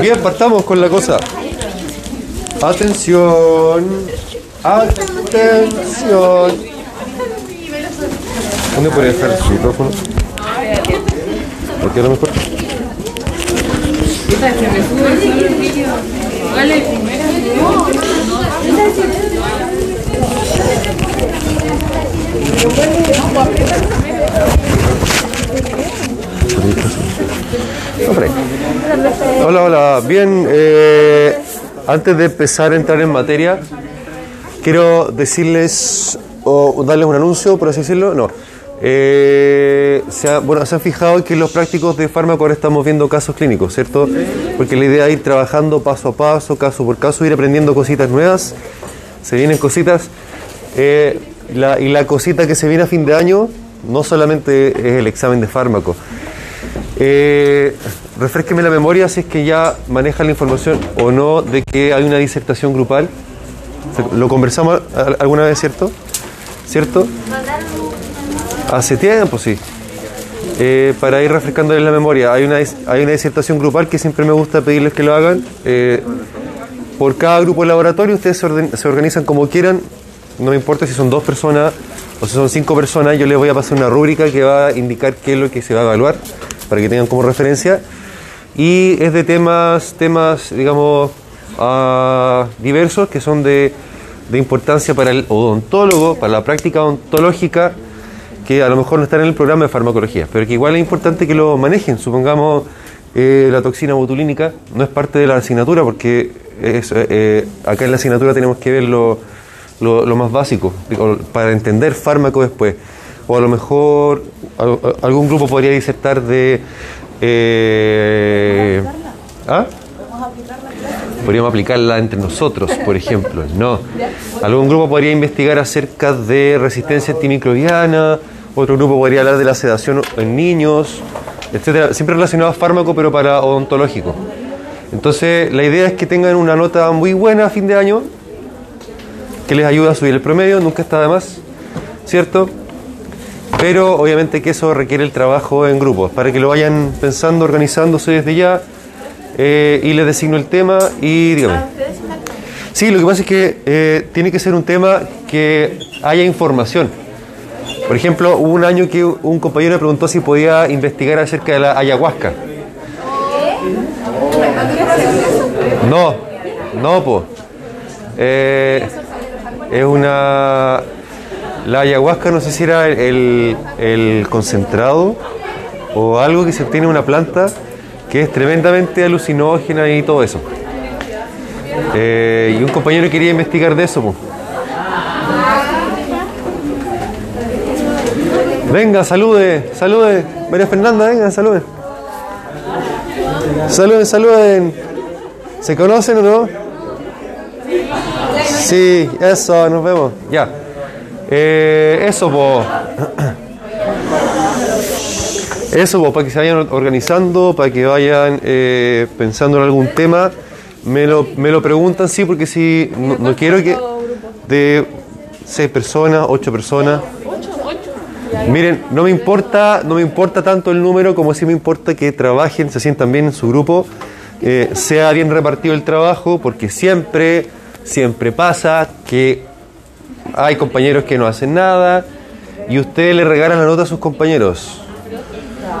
Bien, partamos con la cosa. Atención. Atención. ¿Dónde podría dejar su micrófono? Porque a lo mejor. Hola, hola. Bien, eh, antes de empezar a entrar en materia, quiero decirles o darles un anuncio, por así decirlo. No. Eh, se ha- bueno, se han fijado que los prácticos de fármaco ahora estamos viendo casos clínicos, ¿cierto? Porque la idea es ir trabajando paso a paso, caso por caso, ir aprendiendo cositas nuevas. Se vienen cositas. eh, la- y la cosita que se viene a fin de año no solamente es el examen de fármaco. Eh, refresqueme la memoria si es que ya maneja la información o no de que hay una disertación grupal. Lo conversamos al- alguna vez, ¿cierto? ¿Cierto? Hace tiempo, sí. Eh, para ir refrescándoles la memoria, hay una, hay una disertación grupal que siempre me gusta pedirles que lo hagan. Eh, por cada grupo de laboratorio ustedes se, se organizan como quieran, no me importa si son dos personas o si son cinco personas, yo les voy a pasar una rúbrica que va a indicar qué es lo que se va a evaluar para que tengan como referencia. Y es de temas, temas digamos, ah, diversos que son de, de importancia para el odontólogo, para la práctica odontológica, que a lo mejor no están en el programa de farmacología, pero que igual es importante que lo manejen. Supongamos eh, la toxina botulínica no es parte de la asignatura porque es, eh, acá en la asignatura tenemos que ver lo, lo- lo más básico para entender fármaco después. O a lo mejor al- algún grupo podría disertar de... eh, ¿Ah? Podríamos aplicarla entre nosotros, por ejemplo. No. Algún grupo podría investigar acerca de resistencia antimicrobiana, otro grupo podría hablar de la sedación en niños, etcétera. Siempre relacionado a fármaco, pero para odontológico. Entonces, la idea es que tengan una nota muy buena a fin de año, que les ayude a subir el promedio, nunca está de más, ¿cierto? Pero obviamente que eso requiere el trabajo en grupos, para que lo vayan pensando, organizándose desde ya, eh, y les designo el tema y dígame. Sí, lo que pasa es que eh, tiene que ser un tema que haya información. Por ejemplo, hubo un año que un compañero me preguntó si podía investigar acerca de la ayahuasca. No, no, pues. es una. La ayahuasca, no sé si era el, el concentrado o algo que se obtiene de una planta que es tremendamente alucinógena y todo eso. Eh, y un compañero quería investigar de eso. po. Venga, salude, salude. María Fernanda, venga, salude. Saluden, saluden. ¿Se conocen o no? Sí, eso, nos vemos. Ya. Eh, eso, po. Eso, po, para que se vayan organizando, para que vayan eh, pensando en algún tema. Me lo, me lo preguntan, sí, porque si no, quiero que. De seis personas, ocho personas. Miren, no me importa, no me importa tanto el número como sí me importa que trabajen, se sientan bien en su grupo, eh, sea bien repartido el trabajo, porque siempre, siempre pasa que hay compañeros que no hacen nada y ustedes le regalan la nota a sus compañeros.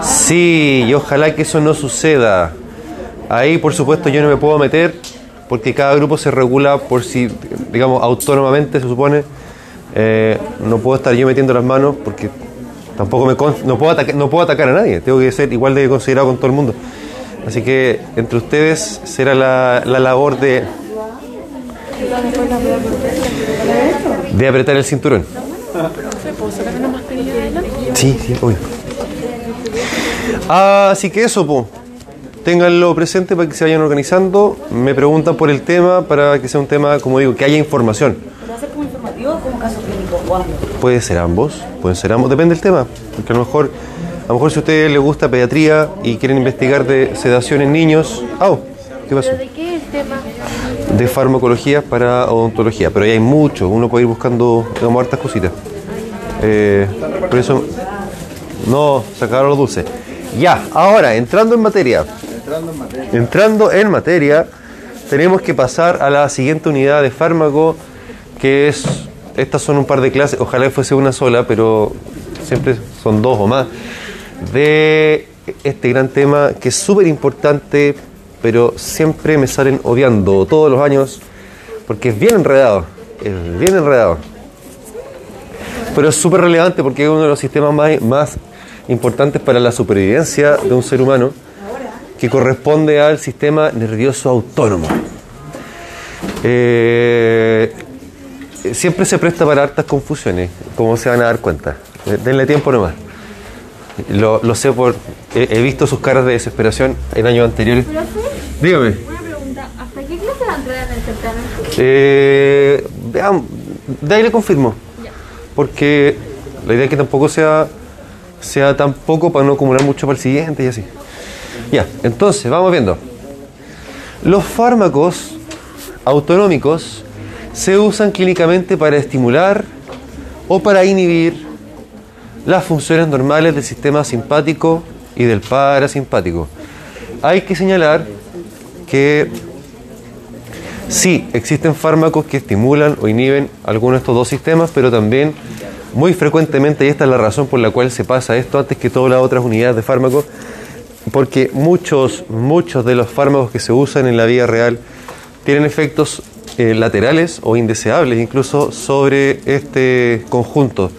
Sí, y ojalá que eso no suceda. Ahí, por supuesto, yo no me puedo meter porque cada grupo se regula por si, digamos, autónomamente, se supone. Eh, no puedo estar yo metiendo las manos porque tampoco me no, puedo no puedo atacar a nadie. Tengo que ser igual de considerado con todo el mundo. Así que entre ustedes será la, la labor de, de apretar el cinturón. Sí, sí, obvio. Así que eso, po. Ténganlo presente para que se vayan organizando. Me preguntan por el tema para que sea un tema, como digo, que haya información. ¿Va a ser como informativo o como caso clínico? o ambos? Puede ser ambos, pueden ser ambos, depende del tema. Porque a lo mejor, a lo mejor si a ustedes les gusta pediatría y quieren investigar de sedación en niños, ¡au! ¿Qué pasó? ¿Pero de qué es el tema? De farmacología para odontología, pero ahí hay mucho, uno puede ir buscando, digamos, hartas cositas. Eh, por eso, no, sacaron los dulces. Ya, ahora, entrando en materia, Entrando en materia, tenemos que pasar a la siguiente unidad de fármaco, que es, estas son un par de clases, ojalá fuese una sola, pero siempre son dos o más, de este gran tema que es súper importante, pero siempre me salen odiando todos los años, porque es bien enredado, es bien enredado. Pero es súper relevante porque es uno de los sistemas más, más importantes para la supervivencia de un ser humano, que corresponde al sistema nervioso autónomo. Eh, siempre se presta para hartas confusiones, como se van a dar cuenta. Denle tiempo nomás. Lo, lo sé por. He, he visto sus caras de desesperación en años anteriores. Dígame. Una pregunta, ¿hasta qué clase va a entrar en el certamen? Eh, veamos, de ahí le confirmo. Porque la idea es que tampoco sea, sea tan poco para no acumular mucho para el siguiente y así. Ya, entonces, vamos viendo. Los fármacos autonómicos se usan clínicamente para estimular o para inhibir las funciones normales del sistema simpático y del parasimpático. Hay que señalar que sí, existen fármacos que estimulan o inhiben algunos de estos dos sistemas, pero también muy frecuentemente, y esta es la razón por la cual se pasa esto antes que todas las otras unidades de fármacos, porque muchos, muchos de los fármacos que se usan en la vida real tienen efectos eh, laterales o indeseables incluso sobre este conjunto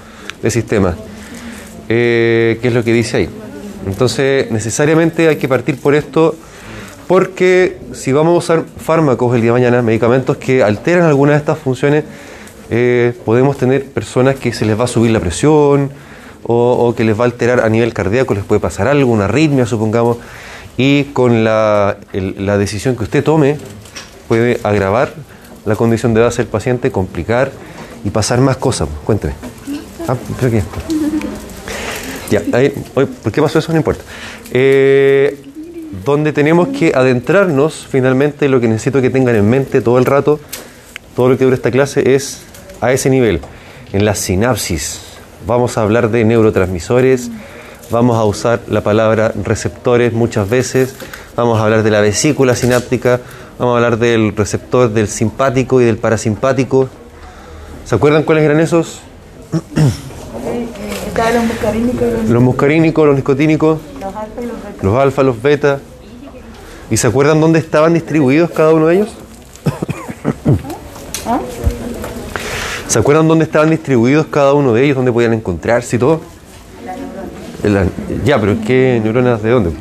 de sistemas, eh, que es lo que dice ahí. Entonces, necesariamente hay que partir por esto, porque si vamos a usar fármacos el día de mañana, medicamentos que alteran algunas de estas funciones, eh, podemos tener personas que se les va a subir la presión o, que les va a alterar a nivel cardíaco, les puede pasar algo, una arritmia, supongamos, y con la, decisión que usted tome puede agravar la condición de base del paciente, complicar y pasar más cosas. Cuénteme. Ah, que ya, ahí, ¿por qué pasó eso? No importa. Eh, donde tenemos que adentrarnos, finalmente, lo que necesito que tengan en mente todo el rato, todo lo que dura esta clase, es a ese nivel, en la sinapsis. Vamos a hablar de neurotransmisores, vamos a usar la palabra receptores muchas veces, vamos a hablar de la vesícula sináptica, vamos a hablar del receptor del simpático y del parasimpático. ¿Se acuerdan cuáles eran esos? Los muscarínicos los, Los muscarínicos, los nicotínicos, los alfa y los beta. los alfa, los beta. ¿Y se acuerdan dónde estaban distribuidos cada uno de ellos? ¿Se acuerdan dónde estaban distribuidos cada uno de ellos? ¿Dónde podían encontrarse y todo? En la- ya, pero ¿qué neuronas de dónde?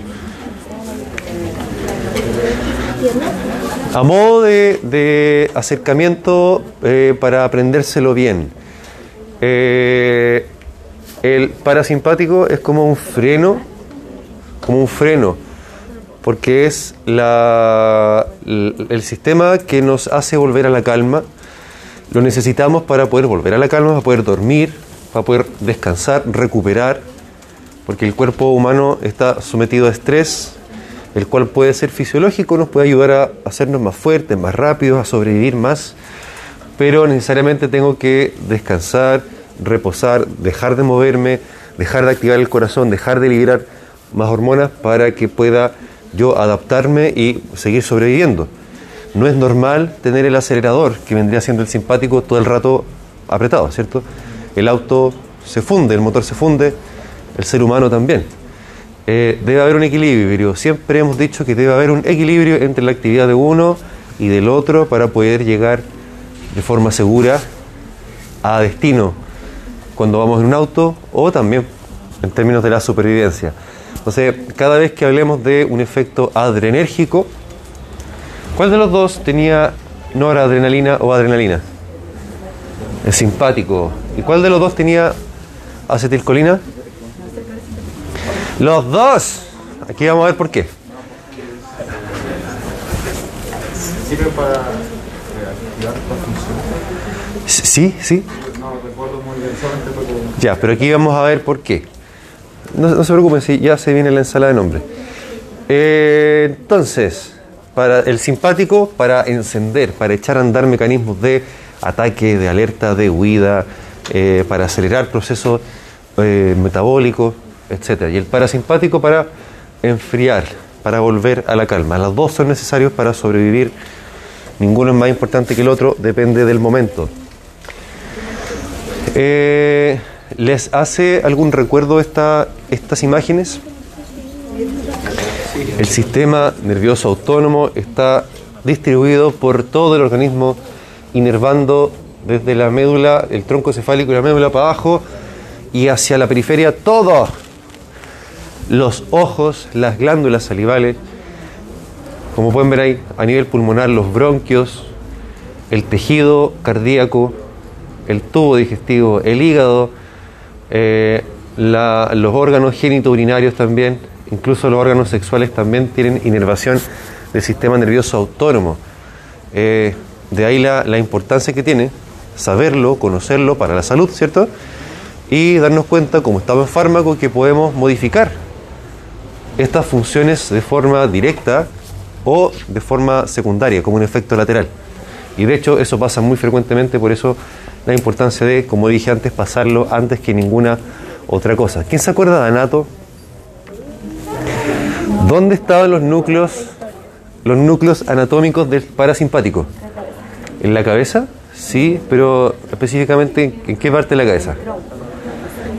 A modo de, de acercamiento eh, para aprendérselo bien. Eh, el parasimpático es como un freno, como un freno, porque es la- el sistema que nos hace volver a la calma. Lo necesitamos para poder volver a la calma, para poder dormir, para poder descansar, recuperar, porque el cuerpo humano está sometido a estrés, el cual puede ser fisiológico, nos puede ayudar a hacernos más fuertes, más rápidos, a sobrevivir más, pero necesariamente tengo que descansar, reposar, dejar de moverme, dejar de activar el corazón, dejar de liberar más hormonas para que pueda yo adaptarme y seguir sobreviviendo. No es normal tener el acelerador, que vendría siendo el simpático, todo el rato apretado, ¿cierto? El auto se funde, el motor se funde, el ser humano también. Eh, debe haber un equilibrio. Siempre hemos dicho que debe haber un equilibrio entre la actividad de uno y del otro para poder llegar de forma segura a destino cuando vamos en un auto o también en términos de la supervivencia. Entonces, cada vez que hablemos de un efecto adrenérgico, ¿cuál de los dos tenía noradrenalina o adrenalina? El simpático. ¿Y cuál de los dos tenía acetilcolina? Los dos. Aquí vamos a ver por qué. sirve para reactivar la función. Sí, sí. Ya, pero aquí vamos a ver por qué. No, se preocupen, si ya se viene la ensalada de nombre. Eh, entonces, para el simpático, para encender, para echar a andar mecanismos de ataque, de alerta, de huida, eh, para acelerar procesos eh, metabólicos, etc. Y el parasimpático para enfriar, para volver a la calma. Las dos son necesarios para sobrevivir. Ninguno es más importante que el otro, depende del momento. Eh, ¿Les hace algún recuerdo esta, estas imágenes? El sistema nervioso autónomo está distribuido por todo el organismo, inervando desde la médula, el tronco cefálico y la médula para abajo y hacia la periferia todo. Los ojos, las glándulas salivales, como pueden ver ahí, a nivel pulmonar, los bronquios, el tejido cardíaco, el tubo digestivo, el hígado, eh, los órganos genitourinarios también, incluso los órganos sexuales también tienen inervación del sistema nervioso autónomo. Eh, de ahí la, la importancia que tiene saberlo, conocerlo para la salud, ¿cierto? Y darnos cuenta, como estamos en fármaco, que podemos modificar estas funciones de forma directa o de forma secundaria, como un efecto lateral. Y de hecho eso pasa muy frecuentemente, por eso la importancia de, como dije antes, pasarlo antes que ninguna otra cosa. ¿Quién se acuerda de Anato? ¿Dónde estaban los núcleos, los núcleos anatómicos del parasimpático? ¿En la cabeza? Sí, pero específicamente ¿en qué parte de la cabeza?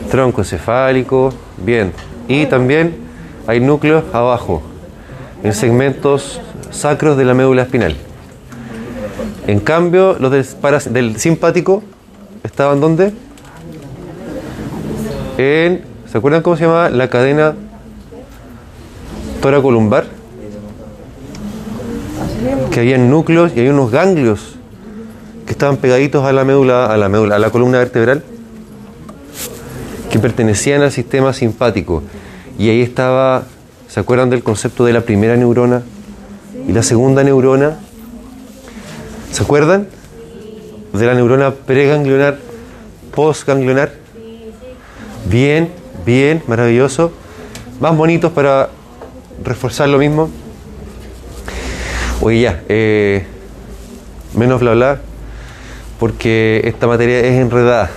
Tronco encefálico, bien. Y también hay núcleos abajo, en segmentos sacros de la médula espinal. En cambio, los del, del simpático estaban ¿dónde? En, ¿se acuerdan cómo se llamaba la cadena toracolumbar? Que había núcleos y hay unos ganglios que estaban pegaditos a la médula, a la médula, a la columna vertebral, que pertenecían al sistema simpático. Y ahí estaba, ¿se acuerdan del concepto de la primera neurona y la segunda neurona? ¿Se acuerdan? De la neurona preganglionar, postganglionar. Bien, bien, maravilloso. Más bonitos para reforzar lo mismo. Oye, ya, eh, menos bla bla, porque esta materia es enredada.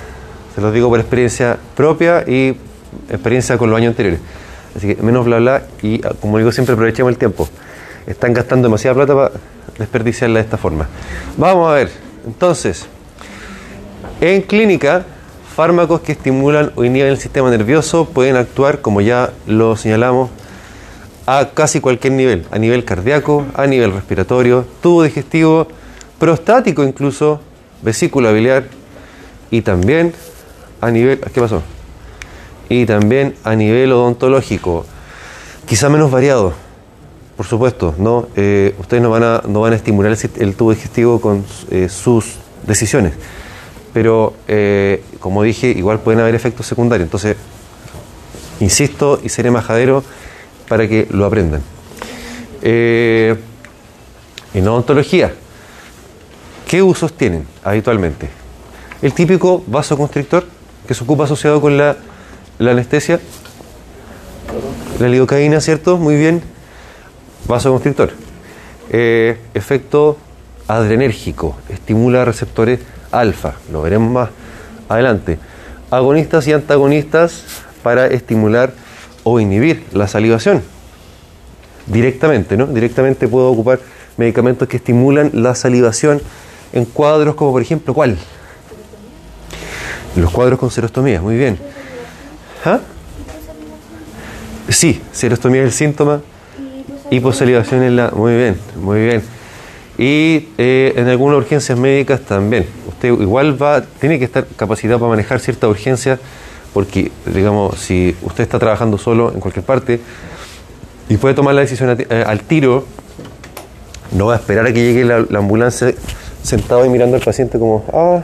Se los digo por experiencia propia y experiencia con los años anteriores. Así que menos bla bla y, ah, como digo siempre, aprovechemos el tiempo. Están gastando demasiada plata para desperdiciarla de esta forma. Vamos a ver, entonces, en clínica, fármacos que estimulan o inhiben el sistema nervioso pueden actuar, como ya lo señalamos, a casi cualquier nivel, a nivel cardíaco, a nivel respiratorio, tubo digestivo, prostático incluso, vesícula biliar y también a nivel, ¿qué pasó? Y también a nivel odontológico, quizá menos variado, por supuesto, no, Eh, ustedes no van a no van a estimular el, tubo digestivo con eh, sus decisiones, pero eh, como dije, igual pueden haber efectos secundarios, entonces insisto y seré majadero para que lo aprendan. En odontología, ¿qué usos tienen habitualmente? El típico vasoconstrictor que se ocupa asociado con la, la anestesia, la lidocaína, ¿cierto? Muy bien. Vasoconstrictor. Eh, efecto adrenérgico, estimula receptores alfa, lo veremos más adelante. Agonistas y antagonistas para estimular o inhibir la salivación. Directamente, ¿no? Directamente puedo ocupar medicamentos que estimulan la salivación en cuadros como por ejemplo, ¿cuál? Los cuadros con serostomía, muy bien. ¿Ah? Sí, serostomía es el síntoma. Hiposalivación es la. Muy bien, muy bien. Y eh, en algunas urgencias médicas también. Usted igual va, tiene que estar capacitado para manejar ciertas urgencias, porque, digamos, si usted está trabajando solo en cualquier parte y puede tomar la decisión eh, al tiro, no va a esperar a que llegue la, la ambulancia sentado y mirando al paciente como, ah,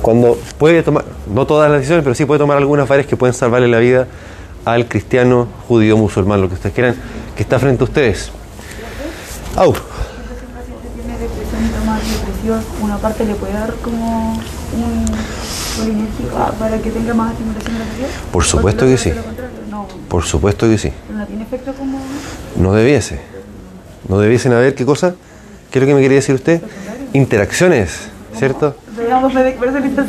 cuando puede tomar, no todas las decisiones, pero sí puede tomar algunas varias que pueden salvarle la vida al cristiano, judío, musulmán, lo que ustedes quieran, que está frente a ustedes. Au, tiene depresión y toma depresión, una parte le puede dar como un polinérgico para que tenga más estimulación de la presión. Por supuesto que sí. No, por supuesto que sí. no tiene efecto como No debiese. No debiesen haber, ¿qué cosa? ¿Qué es lo que me quería decir usted? Interacciones, ¿cierto?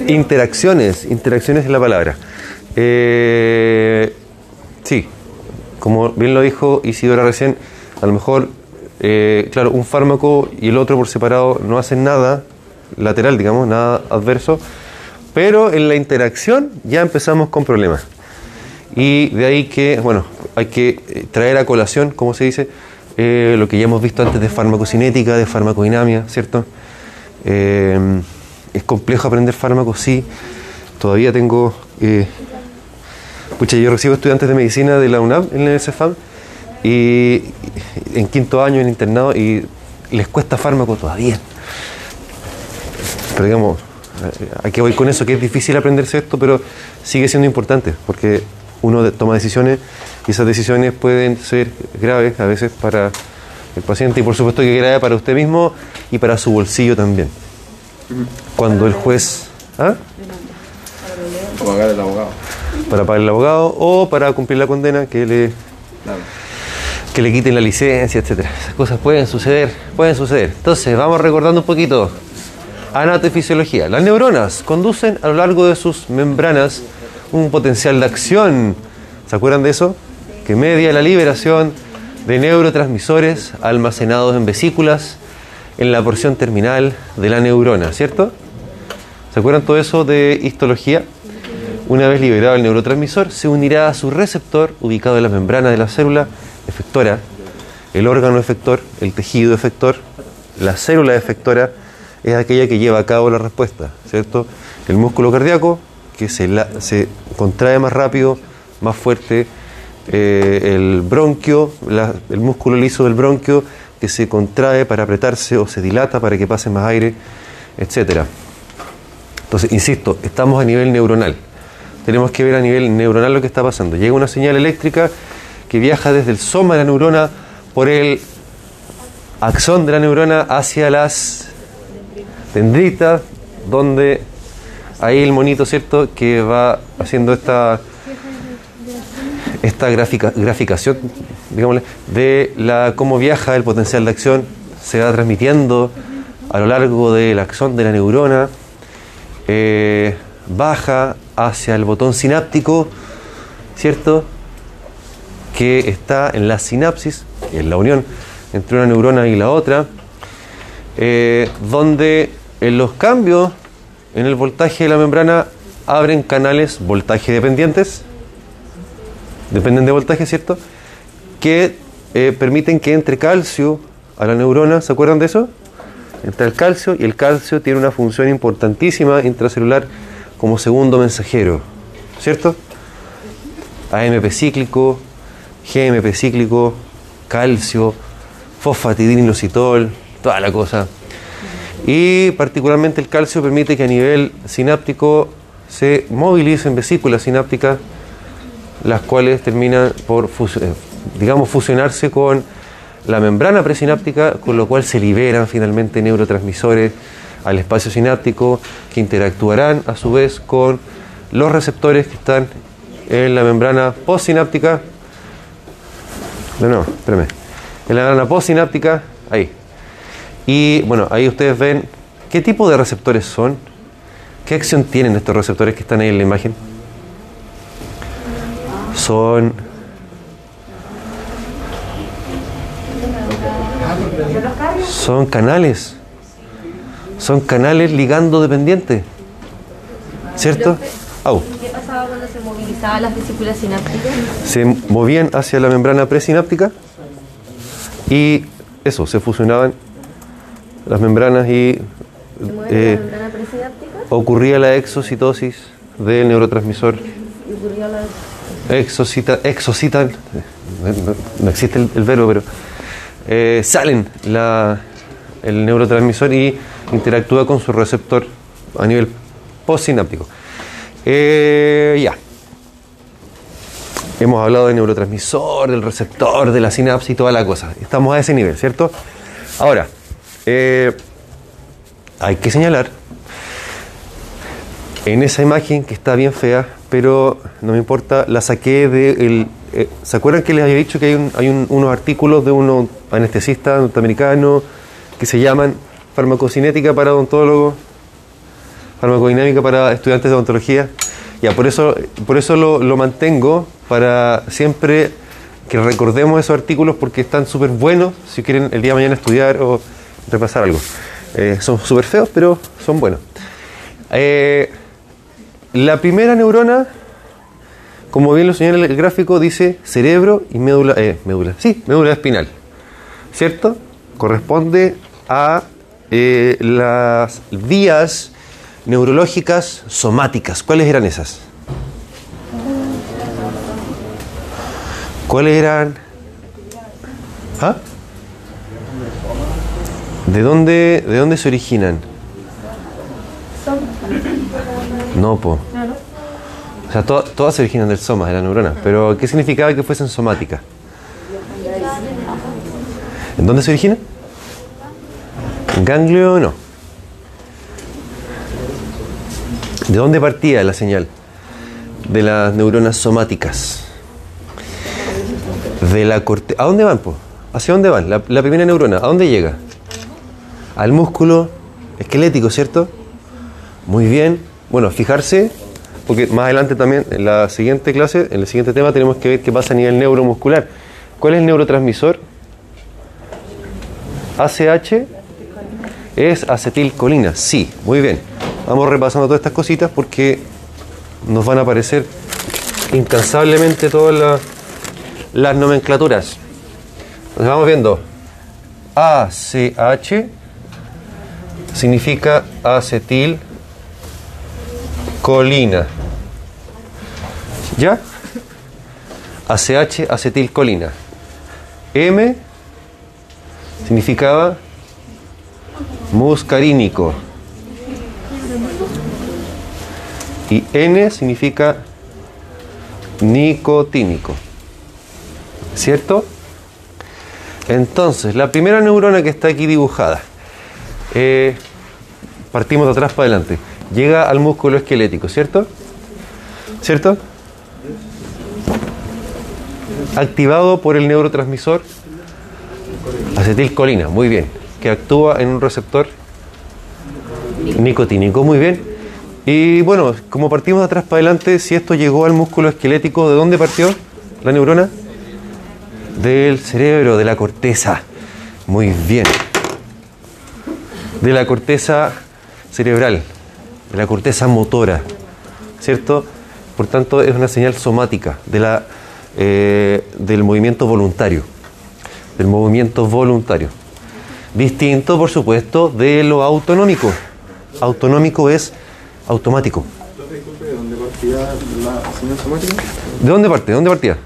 Interacciones, interacciones es la palabra. Eh, sí, como bien lo dijo Isidora recién, a lo mejor, eh, claro, un fármaco y el otro por separado no hacen nada lateral, digamos, nada adverso, pero en la interacción ya empezamos con problemas. Y de ahí que, bueno, hay que eh, traer a colación, como se dice, eh, lo que ya hemos visto antes de farmacocinética, de farmacodinamia, ¿cierto? Es complejo aprender fármacos, sí. Todavía tengo. Pucha, yo recibo estudiantes de medicina de la UNAM en el CEFAM y en quinto año en internado y les cuesta fármaco todavía. Pero digamos, ¿a qué voy con eso? Que es difícil aprenderse esto, pero sigue siendo importante porque uno toma decisiones y esas decisiones pueden ser graves a veces para el paciente y por supuesto que grave para usted mismo y para su bolsillo también. Cuando el juez... ¿Ah? O pagar el abogado. Para pagar el abogado o para cumplir la condena que le, Claro. que le quiten la licencia, etcétera. Esas cosas pueden suceder, pueden suceder. Entonces, vamos recordando un poquito. Anatofisiología. Las neuronas conducen a lo largo de sus membranas un potencial de acción. ¿Se acuerdan de eso? Que media la liberación de neurotransmisores almacenados en vesículas en la porción terminal de la neurona, ¿cierto? ¿Se acuerdan todo eso de histología? Una vez liberado el neurotransmisor, se unirá a su receptor ubicado en la membrana de la célula efectora, el órgano efector, el tejido efector, la célula efectora es aquella que lleva a cabo la respuesta, ¿cierto? El músculo cardíaco que se, contrae más rápido, más fuerte, eh, el bronquio, el músculo liso del bronquio que se contrae para apretarse o se dilata para que pase más aire, etcétera. Entonces, insisto, estamos a nivel neuronal. Tenemos que ver a nivel neuronal lo que está pasando. Llega una señal eléctrica que viaja desde el soma de la neurona por el axón de la neurona hacia las dendritas, donde ahí el monito, ¿cierto?, que va haciendo esta, esta gráfica, graficación, digámosle, de la, cómo viaja el potencial de acción, se va transmitiendo a lo largo del axón de la neurona, eh, baja hacia el botón sináptico, ¿cierto? Que está en la sinapsis, es la unión entre una neurona y la otra, eh, donde en los cambios en el voltaje de la membrana abren canales voltaje dependientes, dependen de voltaje, ¿cierto? Que eh, permiten que entre calcio a la neurona, ¿se acuerdan de eso? Entra el calcio y el calcio tiene una función importantísima intracelular como segundo mensajero, ¿cierto? AMP cíclico, GMP cíclico, calcio, fosfatidininositol, toda la cosa. Y particularmente el calcio permite que a nivel sináptico se movilicen vesículas sinápticas, las cuales terminan por, eh, digamos, fusionarse con la membrana presináptica, con lo cual se liberan finalmente neurotransmisores al espacio sináptico que interactuarán a su vez con los receptores que están en la membrana postsináptica. No, no, espérame. En la membrana postsináptica, ahí. Y bueno, ahí ustedes ven qué tipo de receptores son, qué acción tienen estos receptores que están ahí en la imagen. Son Son canales. Son canales ligando dependientes. ¿Cierto? Au. ¿Qué pasaba cuando se movilizaban las vesículas sinápticas? Se movían hacia la membrana presináptica y eso, se fusionaban las membranas y ¿Se mueve eh, la membrana presináptica? ocurría la exocitosis del neurotransmisor. Y ocurría la... Exocita, exocitan, no, no- no existe el, el verbo, pero eh, salen la, el neurotransmisor y interactúa con su receptor a nivel postsináptico. Eh, ya. Hemos hablado del neurotransmisor, del receptor, de la sinapsis y toda la cosa. Estamos a ese nivel, ¿cierto? Ahora, eh, hay que señalar en esa imagen que está bien fea, pero no me importa, la saqué de el, eh, ¿Se acuerdan que les había dicho que hay, un- hay un- unos artículos de unos anestesistas norteamericanos que se llaman farmacocinética para odontólogos, farmacodinámica para estudiantes de odontología? Ya, por eso, por eso lo, mantengo para siempre que recordemos esos artículos porque están súper buenos si quieren el día de mañana estudiar o repasar algo. Eh, son súper feos, pero son buenos. Eh, la primera neurona, como bien lo señala el gráfico, dice cerebro y médula, eh, médula, sí, médula espinal, ¿cierto? Corresponde a eh, las vías neurológicas somáticas. ¿Cuáles eran esas? ¿Cuáles eran? ¿Ah? ¿De dónde, ¿De dónde se originan? No, po. O sea, to- todas se originan del soma, de la neurona. Pero, ¿qué significaba que fuesen somáticas? ¿En dónde se originan? Ganglio no. ¿De dónde partía la señal? De las neuronas somáticas. De la corte... ¿A dónde van? ¿Hacia dónde van? La, la primera neurona, ¿a dónde llega? Al músculo esquelético, ¿cierto? Muy bien. Bueno, fijarse, porque más adelante también, en la siguiente clase, en el siguiente tema, tenemos que ver qué pasa a nivel neuromuscular. ¿Cuál es el neurotransmisor? ACH es acetilcolina. Sí, muy bien. Vamos repasando todas estas cositas porque nos van a aparecer incansablemente todas las, nomenclaturas. Nos vamos viendo. ACH significa acetil colina. ¿Ya? ACH, acetilcolina. M significaba muscarínico. Y N significa nicotínico. ¿Cierto? Entonces, la primera neurona que está aquí dibujada, eh, partimos de atrás para adelante, llega al músculo esquelético, ¿cierto? ¿Cierto? Activado por el neurotransmisor acetilcolina, muy bien, que actúa en un receptor nicotínico, muy bien. Y bueno, como partimos de atrás para adelante, si esto llegó al músculo esquelético, ¿de dónde partió la neurona? Del cerebro, de la corteza. Muy bien. De la corteza cerebral, de la corteza motora, ¿cierto? Por tanto, es una señal somática de la, eh, del movimiento voluntario. Del movimiento voluntario. Distinto, por supuesto, de lo autonómico. Autonómico es automático. ¿de dónde? ¿De dónde parte? ¿De dónde partía?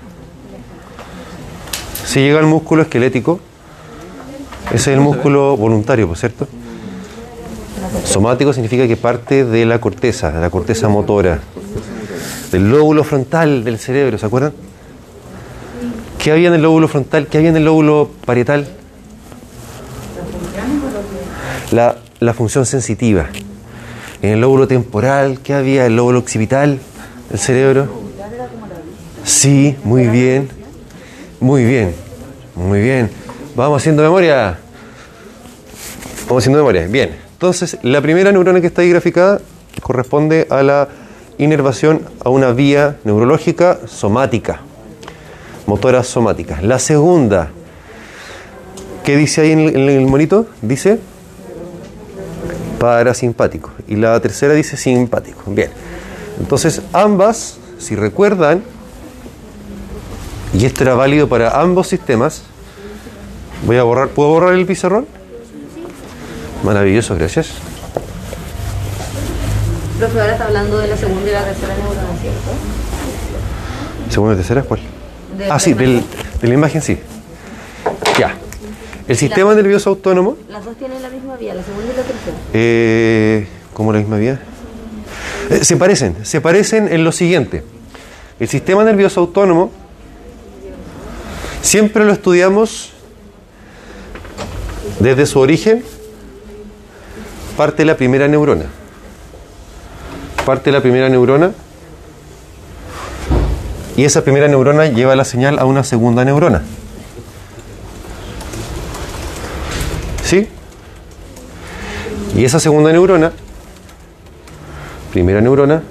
Si llega al músculo esquelético, ese es el músculo voluntario, ¿por cierto? Somático significa que parte de la corteza, de la corteza motora, del lóbulo frontal del cerebro, ¿se acuerdan? ¿Qué había en el lóbulo frontal? ¿Qué había en el lóbulo parietal? La, la función sensitiva. En el lóbulo temporal, ¿qué había? El lóbulo occipital del cerebro. Sí, muy bien. Muy bien. Muy bien. Vamos haciendo memoria. Vamos haciendo memoria. Bien. Entonces, la primera neurona que está ahí graficada corresponde a la inervación a una vía neurológica somática. Motoras somáticas. La segunda, ¿qué dice ahí en el, en el monito? Dice parasimpático. Y la tercera dice simpático. Bien. Entonces, ambas, si recuerdan, y esto era válido para ambos sistemas, voy a borrar, ¿puedo borrar el pizarrón? Maravilloso, gracias. Profe, ahora está hablando de la segunda y la tercera neurona, ¿cierto? ¿Segunda y tercera cuál? Ah, sí, del- de la imagen sí. El sistema nervioso autónomo, Las dos tienen la misma vía, la segunda y la tercera. eh, ¿cómo la misma vía? Eh, se parecen, se parecen en lo siguiente. El sistema nervioso autónomo siempre lo estudiamos desde su origen, parte la primera neurona. Parte la primera neurona y esa primera neurona lleva la señal a una segunda neurona. Y esa segunda neurona, primera neurona,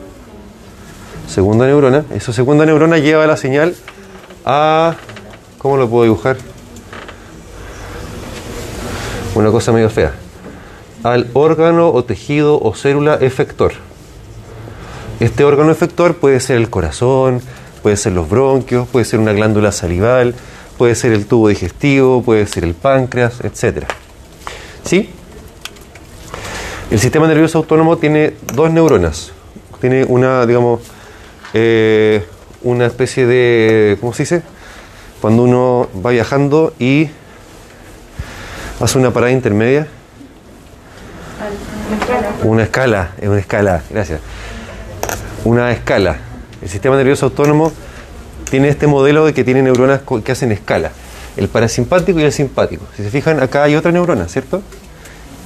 segunda neurona, esa segunda neurona lleva la señal a ¿Cómo lo puedo dibujar? Una cosa medio fea. Al órgano o tejido o célula efector. Este órgano efector puede ser el corazón, puede ser los bronquios, puede ser una glándula salival, puede ser el tubo digestivo, puede ser el páncreas, etc. ¿Sí? El sistema nervioso autónomo tiene dos neuronas. Tiene una, digamos, eh, una especie de, ¿cómo se dice? Cuando uno va viajando y hace una parada intermedia. Una escala, es una escala, gracias. Una escala. El sistema nervioso autónomo tiene este modelo de que tiene neuronas que hacen escala. El parasimpático y el simpático. Si se fijan, acá hay otra neurona, ¿cierto?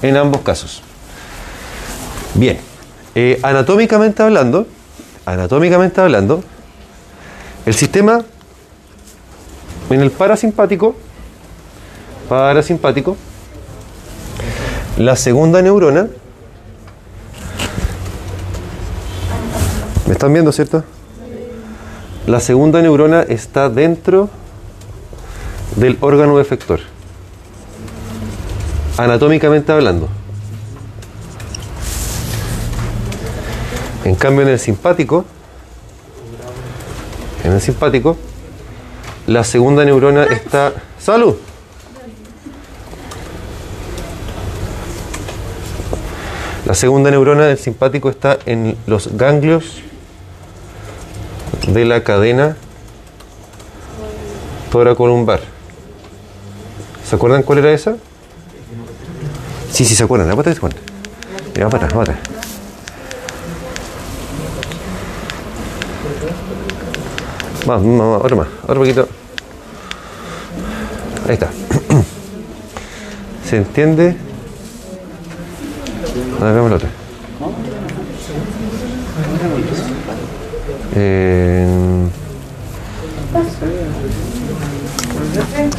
En ambos casos. Bien. Eh, anatómicamente hablando, anatómicamente hablando, el sistema en el parasimpático, parasimpático, la segunda neurona, ¿me están viendo, cierto? La segunda neurona está dentro del órgano efector, anatómicamente hablando. En cambio, en el simpático, en el simpático, la segunda neurona está. ¡Salud! La segunda neurona del simpático está en los ganglios de la cadena toracolumbar. ¿Se acuerdan cuál era esa? Sí, sí, se acuerdan. La pata se acuerdan. Mira, más, más, otro más, otro poquito. Ahí está. ¿Se entiende? A ver, veamos. Eh, el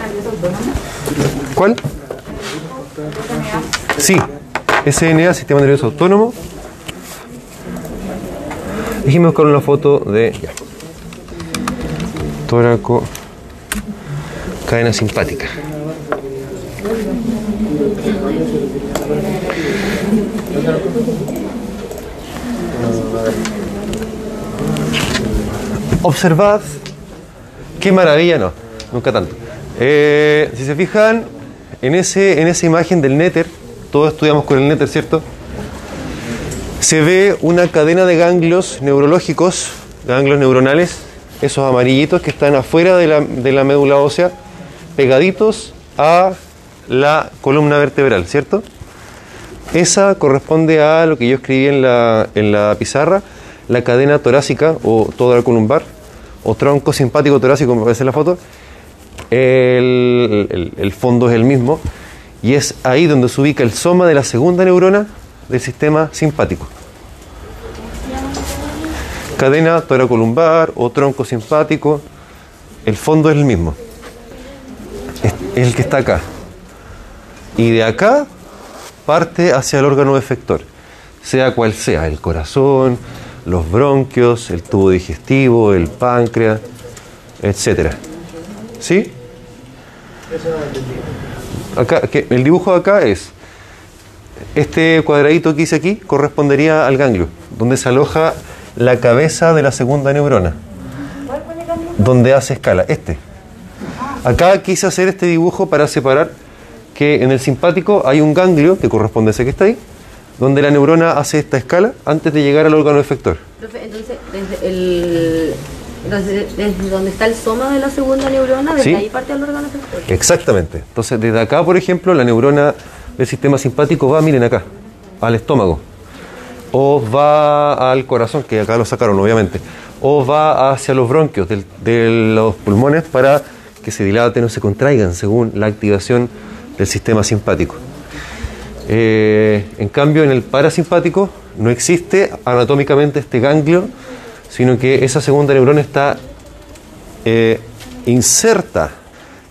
nervioso autónomo. ¿Cuál? Sí, SNA, Sistema Nervioso Autónomo. Déjenme buscar una foto de. Ya. Tóraco. Cadena simpática. Observad. Qué maravilla, no, nunca tanto. Eh, si se fijan, en, ese, en esa imagen del néter, todos estudiamos con el néter, ¿cierto? Se ve una cadena de ganglios neurológicos, ganglios neuronales, esos amarillitos que están afuera de la, de la médula ósea, pegaditos a la columna vertebral, ¿cierto? Esa corresponde a lo que yo escribí en la, en la pizarra, la cadena torácica o columbar o tronco simpático torácico, me parece en la foto. El- el fondo es el mismo y es ahí donde se ubica el soma de la segunda neurona del sistema simpático. Cadena toracolumbar o tronco simpático, el fondo es el mismo. Es, el que está acá. Y de acá parte hacia el órgano efector, sea cual sea, el corazón, los bronquios, el tubo digestivo, el páncreas, etcétera. ¿Sí? Acá, que el dibujo de acá es este cuadradito que hice aquí correspondería al ganglio, donde se aloja la cabeza de la segunda neurona, donde hace escala, este. Acá quise hacer este dibujo para separar que en el simpático hay un ganglio que corresponde a ese que está ahí, donde la neurona hace esta escala antes de llegar al órgano efector. Profe, entonces, desde el. Desde donde está el soma de la segunda neurona, desde Sí. ahí parte el órgano efector. Exactamente. Entonces, desde acá, por ejemplo, la neurona del sistema simpático va, miren acá, al estómago. O va al corazón, que acá lo sacaron, obviamente. O va hacia los bronquios de los pulmones para que se dilaten o se contraigan según la activación del sistema simpático. Eh, en cambio, en el parasimpático no existe anatómicamente este ganglio, sino que esa segunda neurona está eh, inserta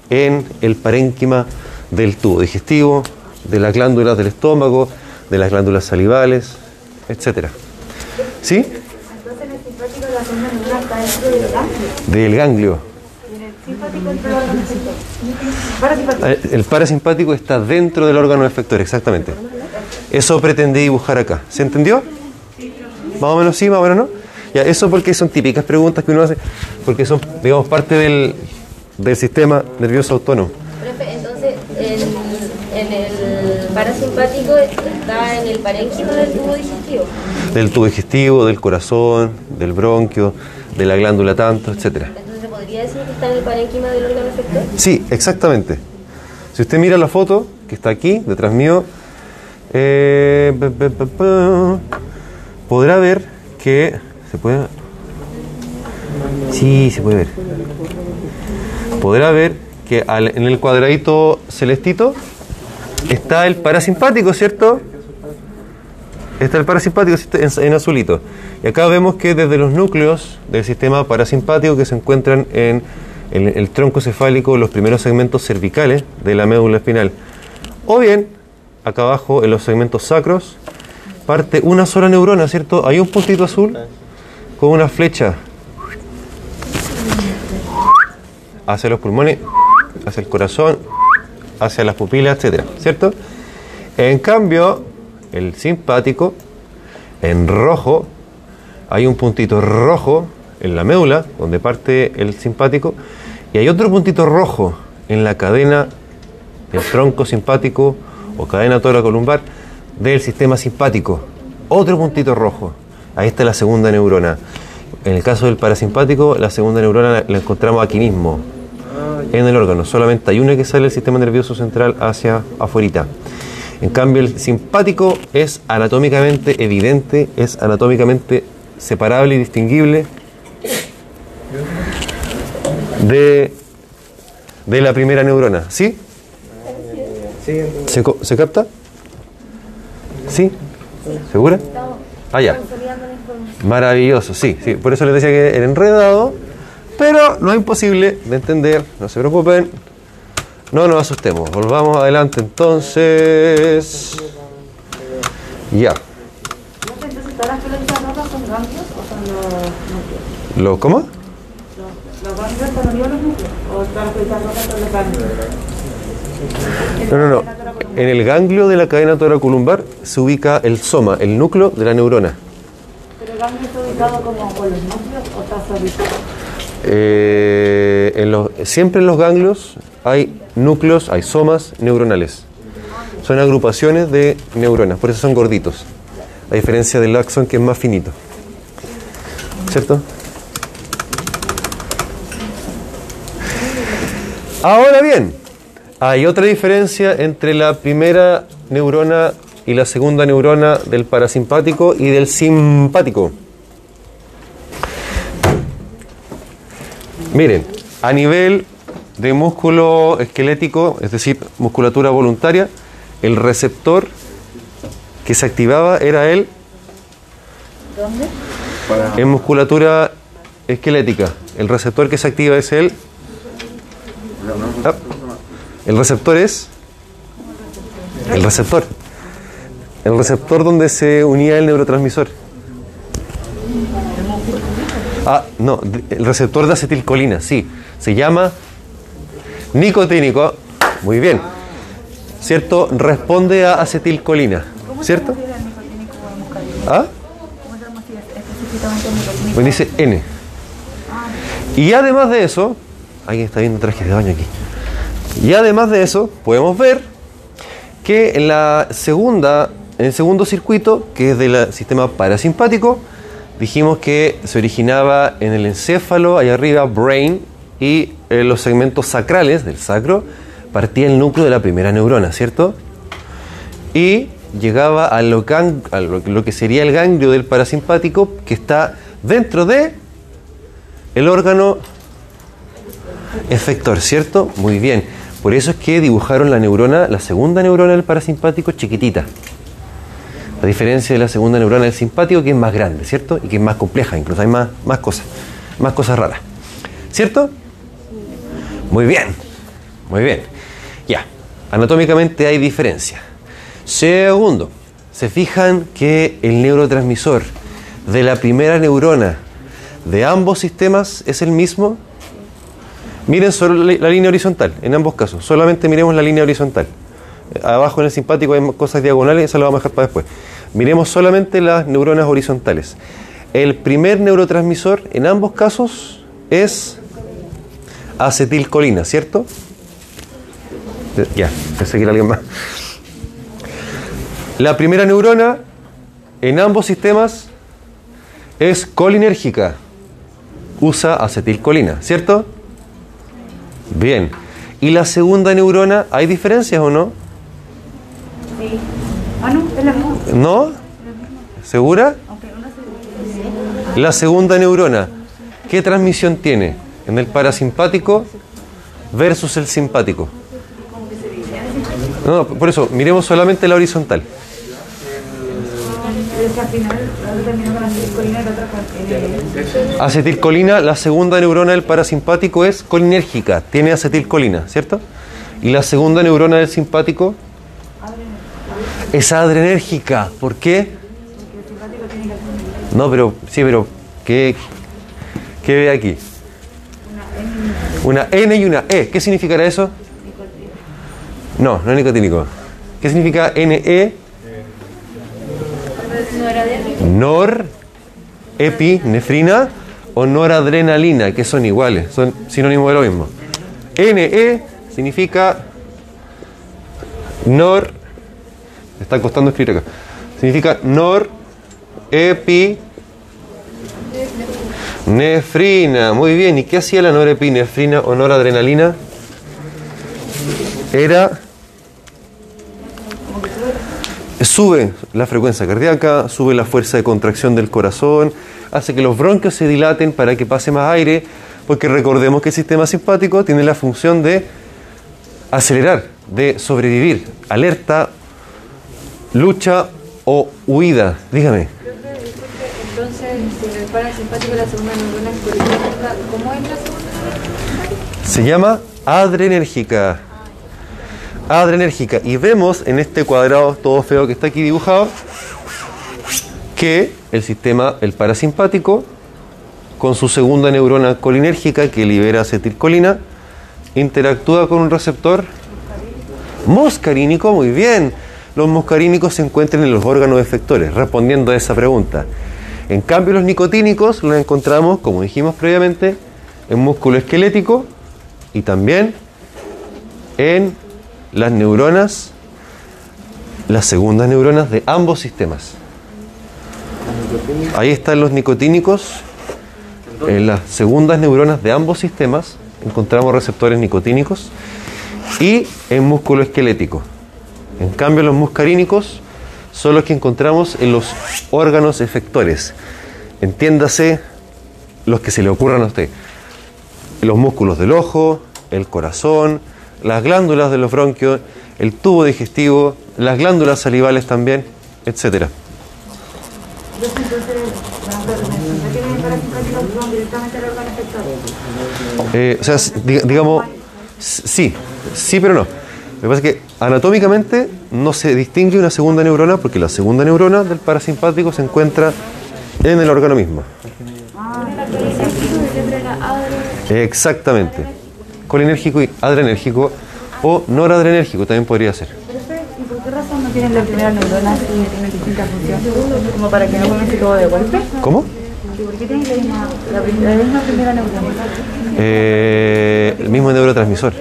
en el parénquima del tubo digestivo, de las glándulas del estómago, de las glándulas salivales, etc. ¿Sí? Entonces en el simpático la segunda neurona está dentro del ganglio. Del ganglio. Eh, El parasimpático está dentro del órgano efector, exactamente. Eso pretendí dibujar acá. ¿Se entendió? Más o menos sí, más o menos no. Ya, eso porque son típicas preguntas que uno hace, porque son, digamos, parte del, del sistema nervioso autónomo. Profe, entonces, en, en el parasimpático está en el parénquima del tubo digestivo. Del tubo digestivo, del corazón, del bronquio, de la glándula tanto, etcétera. Entonces, ¿se podría decir que está en el parénquima del órgano efector? Sí, exactamente. Si usted mira la foto que está aquí, detrás mío, eh, pa, pa, pa, pa, podrá ver que se puede. Sí, se puede ver. Podrá ver que al- en el cuadradito celestito está el parasimpático, ¿cierto? Está el parasimpático en azulito. Y acá vemos que desde los núcleos del sistema parasimpático que se encuentran en el, el tronco cefálico, los primeros segmentos cervicales de la médula espinal, o bien acá abajo en los segmentos sacros, parte una sola neurona, ¿cierto? Hay un puntito azul con una flecha hacia los pulmones, hacia el corazón, hacia las pupilas, etcétera, ¿cierto? En cambio, el simpático, en rojo, hay un puntito rojo en la médula, donde parte el simpático, y hay otro puntito rojo en la cadena del tronco simpático o cadena toracolumbar del sistema simpático. Otro puntito rojo. Ahí está la segunda neurona. En el caso del parasimpático, la segunda neurona la, la encontramos aquí mismo, en el órgano. Solamente hay una que sale del sistema nervioso central hacia afuera. En cambio, el simpático es anatómicamente evidente, es anatómicamente separable y distinguible de, de la primera neurona. ¿Sí? ¿Se, co- ¿se capta? ¿Sí? ¿Segura? Ah, ya. Maravilloso, sí, sí. Por eso les decía que era enredado, pero no es imposible de entender, no se preocupen. No nos asustemos. Volvamos adelante entonces. Ya. Entonces, ¿todas las o son los núcleos? ¿Lo, ¿Cómo? Los, ganglios. O los ganglios. No, no, no. En el ganglio de la cadena toracolumbar se ubica el soma, el núcleo de la neurona. Pero el ganglio está ubicado como con los núcleos o está solito. Eh, siempre en los ganglios hay núcleos, hay somas neuronales. Son agrupaciones de neuronas, por eso son gorditos. A diferencia del axón que es más finito. ¿Cierto? Ahora bien, hay otra diferencia entre la primera neurona y la segunda neurona del parasimpático y del simpático. Miren, a nivel de músculo esquelético, es decir, musculatura voluntaria, el receptor que se activaba era el ¿Dónde? en musculatura esquelética. El receptor que se activa es el Ah, el receptor es el receptor. El receptor donde se unía el neurotransmisor. Ah, no, el receptor de acetilcolina, sí. Se llama nicotínico. Muy bien. ¿Cierto? Responde a acetilcolina. ¿Cierto? ¿Ah? Pues dice N. Y además de eso, alguien está viendo trajes de baño aquí. Y además de eso, podemos ver que en la segunda, en el segundo circuito, que es del sistema parasimpático, dijimos que se originaba en el encéfalo, allá arriba, brain, y en los segmentos sacrales del sacro, partía el núcleo de la primera neurona, ¿cierto? y llegaba a lo- lo que sería el ganglio del parasimpático que está dentro de el órgano efector, ¿cierto? Muy bien. Por eso es que dibujaron la neurona, la segunda neurona del parasimpático chiquitita. A diferencia de la segunda neurona del simpático que es más grande, ¿cierto? Y que es más compleja, incluso hay más, más cosas, más cosas raras. ¿Cierto? Muy bien, muy bien. Ya, anatómicamente hay diferencia. Segundo, se fijan que el neurotransmisor de la primera neurona de ambos sistemas es el mismo. Miren solo la, línea horizontal, en ambos casos. Solamente miremos la línea horizontal. Abajo en el simpático hay cosas diagonales, eso lo vamos a dejar para después. Miremos solamente las neuronas horizontales. El primer neurotransmisor en ambos casos es acetilcolina, ¿cierto? Ya, pensé que era alguien más. La primera neurona en ambos sistemas es colinérgica. Usa acetilcolina, ¿cierto? Bien. ¿Y la segunda neurona, hay diferencias o no? Ah, no, es la. ¿No? ¿Segura? La segunda neurona, ¿qué transmisión tiene en el parasimpático versus el simpático? No, por eso, miremos solamente la horizontal. Acetilcolina, la segunda neurona del parasimpático es colinérgica, tiene acetilcolina, ¿cierto? Y la segunda neurona del simpático es adrenérgica. ¿Por qué? No, pero sí, pero ¿qué, qué ve aquí? Una N y una E. ¿Qué significará eso? No, no es nicotínico. ¿Qué significa NE? Nor, epinefrina o noradrenalina, que son iguales, son sinónimos de lo mismo. NE significa nor, está costando escribir acá, significa nor, epi, nefrina. Muy bien, ¿y qué hacía la norepinefrina o noradrenalina? Era sube la frecuencia cardíaca, sube la fuerza de contracción del corazón, hace que los bronquios se dilaten para que pase más aire, porque recordemos que el sistema simpático tiene la función de acelerar, de sobrevivir, alerta, lucha o huida. Dígame. Entonces, si en el parasimpático la segunda neurona es colinérgica, ¿cómo es la segunda? Se llama adrenérgica. Adrenérgica. Y vemos en este cuadrado todo feo que está aquí dibujado que el sistema, el parasimpático, con su segunda neurona colinérgica que libera acetilcolina, interactúa con un receptor muscarínico. Muy bien. Los muscarínicos se encuentran en los órganos efectores, respondiendo a esa pregunta. En cambio, los nicotínicos los encontramos, como dijimos previamente, en músculo esquelético y también en las neuronas, las segundas neuronas de ambos sistemas. Ahí están los nicotínicos. En las segundas neuronas de ambos sistemas encontramos receptores nicotínicos y en músculo esquelético. En cambio, los muscarínicos son los que encontramos en los órganos efectores. Entiéndase los que se le ocurran a usted. Los músculos del ojo, el corazón, las glándulas de los bronquios, el tubo digestivo, las glándulas salivales también, efector. Eh, o sea, digamos, sí, sí, pero no. Lo pasa que anatómicamente no se distingue una segunda neurona porque la segunda neurona del parasimpático se encuentra en el órgano mismo. Exactamente. Colinérgico y adrenérgico o noradrenérgico también podría ser. ¿y por qué razón no tienen la primera neurona y tienen distintas funciones? Como para que no comience todo de golpe. ¿Cómo? ¿Y por qué tienen la misma, la misma primera neurona? Eh, el mismo neurotransmisor.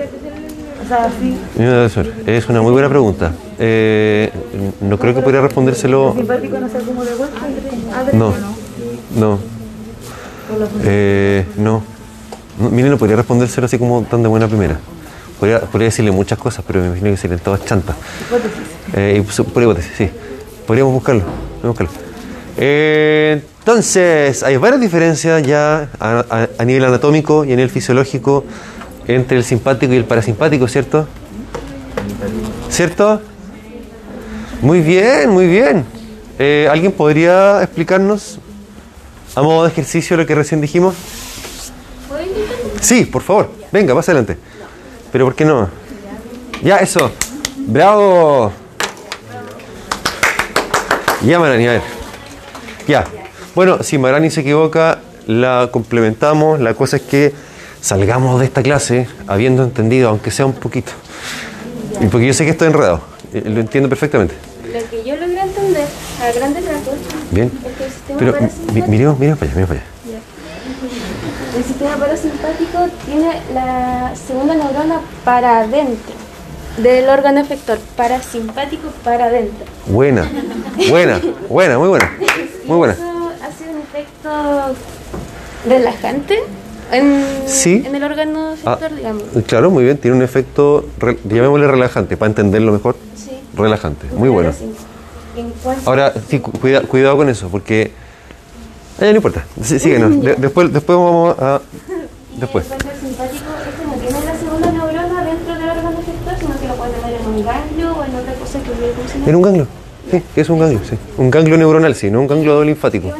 Es una muy buena pregunta. Eh, no creo que podría respondérselo. el simpático no sea como de No. ¿o no? Eh, no. no. Mire, no podría respondérselo así como tan de buena primera. Podría, podría decirle muchas cosas, pero me imagino que serían todas chantas. Hipótesis. Eh, por hipótesis, sí. Podríamos buscarlo. podríamos buscarlo. Eh, entonces, hay varias diferencias ya a, a- a nivel anatómico y a nivel fisiológico entre el simpático y el parasimpático, ¿cierto? ¿Cierto? Muy bien, muy bien. Eh, ¿Alguien podría explicarnos a modo de ejercicio lo que recién dijimos? Sí, por favor. Venga, más adelante. Pero ¿por qué no? Ya, eso. Bravo. Ya, Marani, a ver. Ya. Bueno, si Marani se equivoca, la complementamos. La cosa es que salgamos de esta clase habiendo entendido, aunque sea un poquito. Y porque yo sé que estoy enredado, eh, lo entiendo perfectamente. Lo que yo logré entender a grandes rasgos Bien. es que el sistema Pero parasimpático, miremos, miremos para allá, miremos para allá. el sistema parasimpático tiene la segunda neurona para adentro del órgano efector, parasimpático para adentro. Buena, buena, buena, muy buena. Muy buena. Eso hace un efecto relajante en, Sí. en el órgano Ah, efector, digamos. claro, muy bien, tiene un efecto, re- llamémosle relajante, para entenderlo mejor. Sí. Relajante, muy bueno. Ahora, sí, cu- cuida- cuidado con eso, porque... Eh, no importa, sí, síguenos. De- después, después vamos a... Y Después. el cuerpo simpático este no tiene la segunda neurona dentro del órgano efector, sino que lo puede tener en un ganglio o en otra cosa que hubiera funcionado. ¿En un ganglio? Sí, es un ganglio, sí. Un ganglio neuronal, sí, no un ganglio linfático.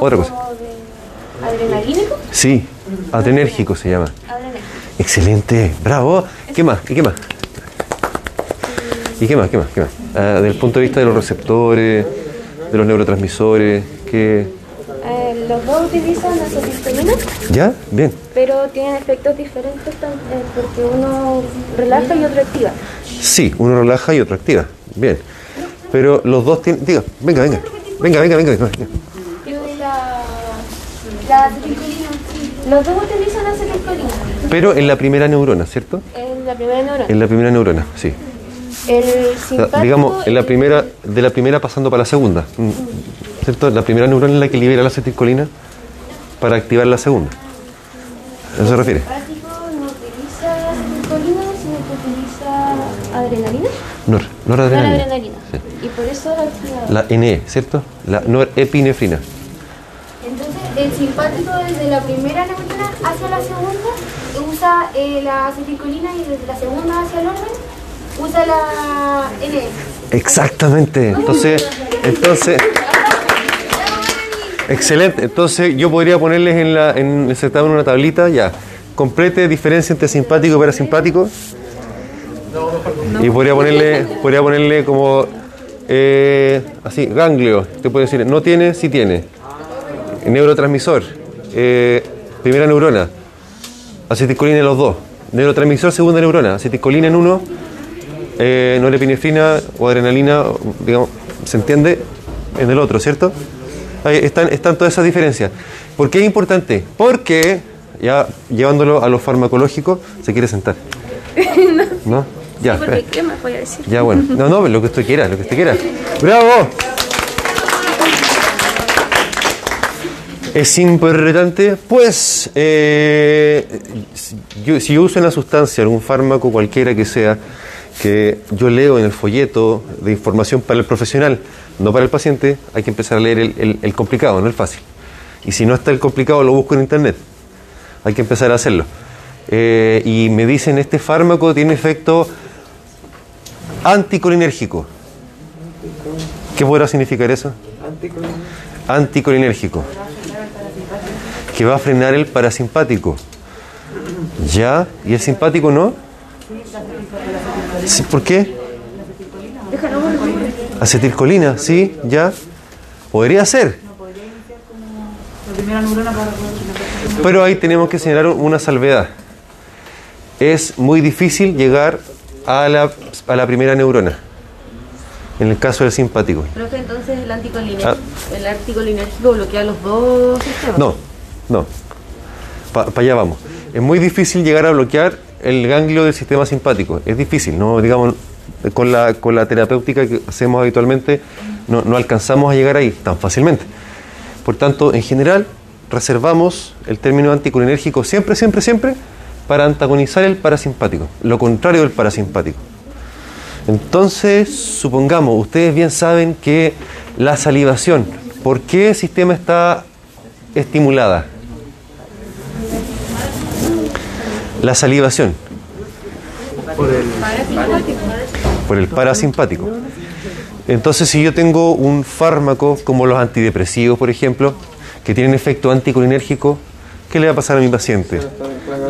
Otra cosa. de adrenalínico. Sí, adrenérgico se llama. Adrenalínico. Excelente, bravo. ¿Qué más? ¿Y qué más? ¿Y qué más? ¿Qué más? ¿Qué más? Ah, desde el punto de vista de los receptores, de los neurotransmisores, que... Eh, los dos utilizan acetilcolina, ¿Ya? Bien. pero tienen efectos diferentes eh, porque uno relaja y otro activa. Sí, uno relaja y otro activa. Bien. Pero los dos tienen... Diga, venga, venga. Venga, venga, venga. venga. La acetilcolina. Los dos utilizan acetilcolina. Pero en la primera neurona, ¿cierto? En la primera neurona. En la primera neurona, sí. El simpático. digamos, en la primera, de la primera pasando para la segunda. Mm, ¿Cierto? La primera neurona es la que libera la acetilcolina para activar la segunda. ¿A eso se refiere? Adrenalina. Nor, noradrenalina. Noradrenalina. Y por eso la. La NE, ¿cierto? La norepinefrina. El simpático desde la primera neurona hacia la segunda usa eh, la acetilcolina y desde la segunda hacia el órgano usa la NS. Exactamente. Entonces, entonces. Excelente. Entonces yo podría ponerles en la, en el certamen una tablita ya. Complete diferencia entre simpático y parasimpático. Y podría ponerle, podría ponerle como eh, así, ganglio. Te puede decir, no tiene, sí tiene. Neurotransmisor. eh, primera neurona. Acetilcolina en los dos. Neurotransmisor, segunda neurona. Acetilcolina en uno. Eh, norepinefrina o adrenalina, digamos, ¿se entiende? En el otro, ¿cierto? Ahí están, están todas esas diferencias. ¿Por qué es importante? Porque, ya llevándolo a lo farmacológico, se quiere sentar. ¿No? Ya, Sí, porque ¿qué más voy a decir? ya bueno. No, no, lo que usted quiera, lo que usted quiera. ¡Bravo! Es importante, pues, eh, si yo, si yo uso una sustancia, algún fármaco cualquiera que sea, que yo leo en el folleto de información para el profesional, no para el paciente, hay que empezar a leer el, el- el complicado, no el fácil. Y si no está el complicado, lo busco en internet. Hay que empezar a hacerlo. Eh, y me dicen, este fármaco tiene efecto anticolinérgico. ¿Qué podrá significar eso? Anticolinérgico. Que va a frenar el parasimpático. ¿Ya? ¿Y el simpático no? Sí, ¿Por qué? Acetilcolina, sí, ya. Podría ser. La primera neurona para poder Pero ahí tenemos que señalar una salvedad. Es muy difícil llegar a la, a la primera neurona. En el caso del simpático. Profe, entonces el anticolinérgico, Ah. el anticolinérgico bloquea los dos sistemas. No, no. Para allá vamos. Es muy difícil llegar a bloquear el ganglio del sistema simpático. Es difícil, no digamos con la, con la terapéutica que hacemos habitualmente no, no alcanzamos a llegar ahí tan fácilmente. Por tanto, en general, reservamos el término anticolinérgico siempre, siempre, siempre para antagonizar el parasimpático, lo contrario del parasimpático. Entonces, supongamos, ustedes bien saben que la salivación, ¿por qué el sistema está estimulada? La salivación. Por el parasimpático. Entonces, si yo tengo un fármaco como los antidepresivos, por ejemplo, que tienen efecto anticolinérgico, ¿qué le va a pasar a mi paciente?